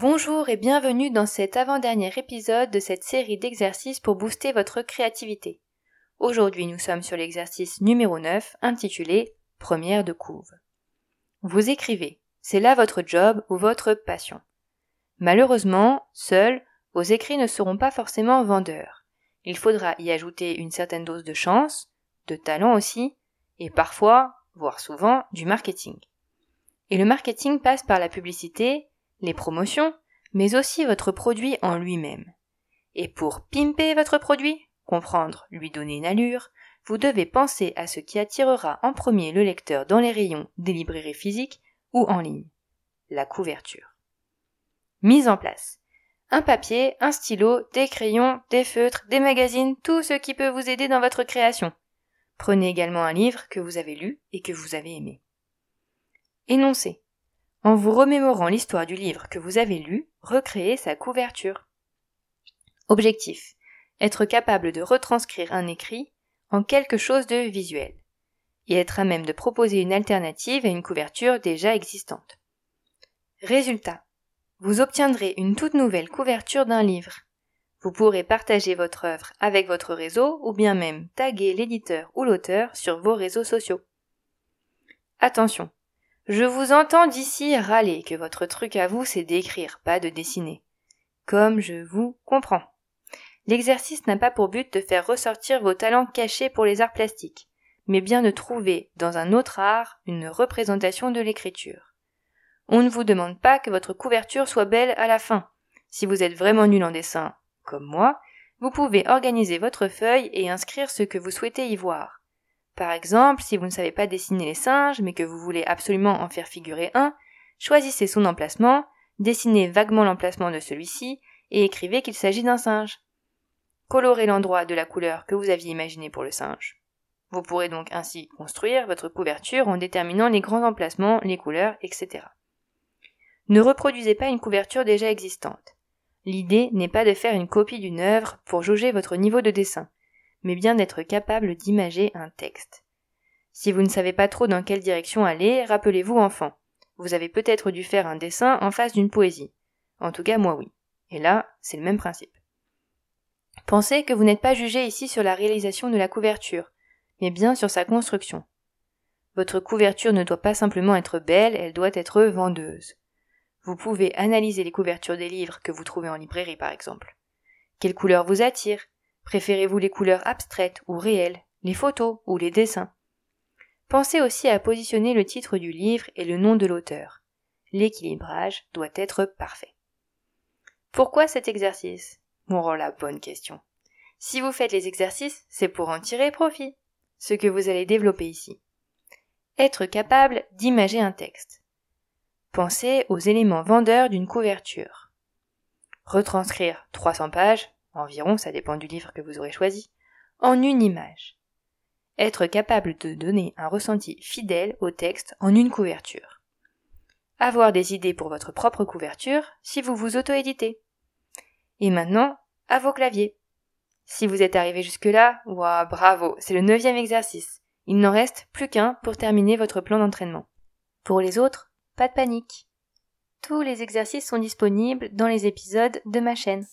Bonjour et bienvenue dans cet avant-dernier épisode de cette série d'exercices pour booster votre créativité. Aujourd'hui, nous sommes sur l'exercice numéro 9 intitulé Première de couve. Vous écrivez, c'est là votre job ou votre passion. Malheureusement, seuls, vos écrits ne seront pas forcément vendeurs. Il faudra y ajouter une certaine dose de chance, de talent aussi, et parfois, voire souvent, du marketing. Et le marketing passe par la publicité, les promotions, mais aussi votre produit en lui-même. Et pour pimper votre produit, comprendre, lui donner une allure, vous devez penser à ce qui attirera en premier le lecteur dans les rayons des librairies physiques ou en ligne. La couverture. Mise en place. Un papier, un stylo, des crayons, des feutres, des magazines, tout ce qui peut vous aider dans votre création. Prenez également un livre que vous avez lu et que vous avez aimé. Énoncez. En vous remémorant l'histoire du livre que vous avez lu, recréez sa couverture. Objectif. Être capable de retranscrire un écrit en quelque chose de visuel et être à même de proposer une alternative à une couverture déjà existante. Résultat. Vous obtiendrez une toute nouvelle couverture d'un livre. Vous pourrez partager votre œuvre avec votre réseau ou bien même taguer l'éditeur ou l'auteur sur vos réseaux sociaux. Attention, je vous entends d'ici râler que votre truc à vous c'est d'écrire, pas de dessiner. Comme je vous comprends. L'exercice n'a pas pour but de faire ressortir vos talents cachés pour les arts plastiques, mais bien de trouver dans un autre art une représentation de l'écriture. On ne vous demande pas que votre couverture soit belle à la fin. Si vous êtes vraiment nul en dessin, comme moi, vous pouvez organiser votre feuille et inscrire ce que vous souhaitez y voir. Par exemple, si vous ne savez pas dessiner les singes, mais que vous voulez absolument en faire figurer un, choisissez son emplacement, dessinez vaguement l'emplacement de celui-ci, et écrivez qu'il s'agit d'un singe. Colorez l'endroit de la couleur que vous aviez imaginé pour le singe. Vous pourrez donc ainsi construire votre couverture en déterminant les grands emplacements, les couleurs, etc. Ne reproduisez pas une couverture déjà existante. L'idée n'est pas de faire une copie d'une œuvre pour jauger votre niveau de dessin mais bien d'être capable d'imager un texte. Si vous ne savez pas trop dans quelle direction aller, rappelez-vous enfant. Vous avez peut-être dû faire un dessin en face d'une poésie. En tout cas, moi oui. Et là, c'est le même principe. Pensez que vous n'êtes pas jugé ici sur la réalisation de la couverture, mais bien sur sa construction. Votre couverture ne doit pas simplement être belle, elle doit être vendeuse. Vous pouvez analyser les couvertures des livres que vous trouvez en librairie par exemple. Quelle couleur vous attire? Préférez-vous les couleurs abstraites ou réelles, les photos ou les dessins? Pensez aussi à positionner le titre du livre et le nom de l'auteur. L'équilibrage doit être parfait. Pourquoi cet exercice? Bon, la bonne question. Si vous faites les exercices, c'est pour en tirer profit, ce que vous allez développer ici. Être capable d'imager un texte. Pensez aux éléments vendeurs d'une couverture. Retranscrire 300 pages, environ, ça dépend du livre que vous aurez choisi, en une image. Être capable de donner un ressenti fidèle au texte en une couverture. Avoir des idées pour votre propre couverture si vous vous auto-éditez. Et maintenant, à vos claviers. Si vous êtes arrivé jusque-là, ouah, bravo, c'est le neuvième exercice. Il n'en reste plus qu'un pour terminer votre plan d'entraînement. Pour les autres, pas de panique. Tous les exercices sont disponibles dans les épisodes de ma chaîne.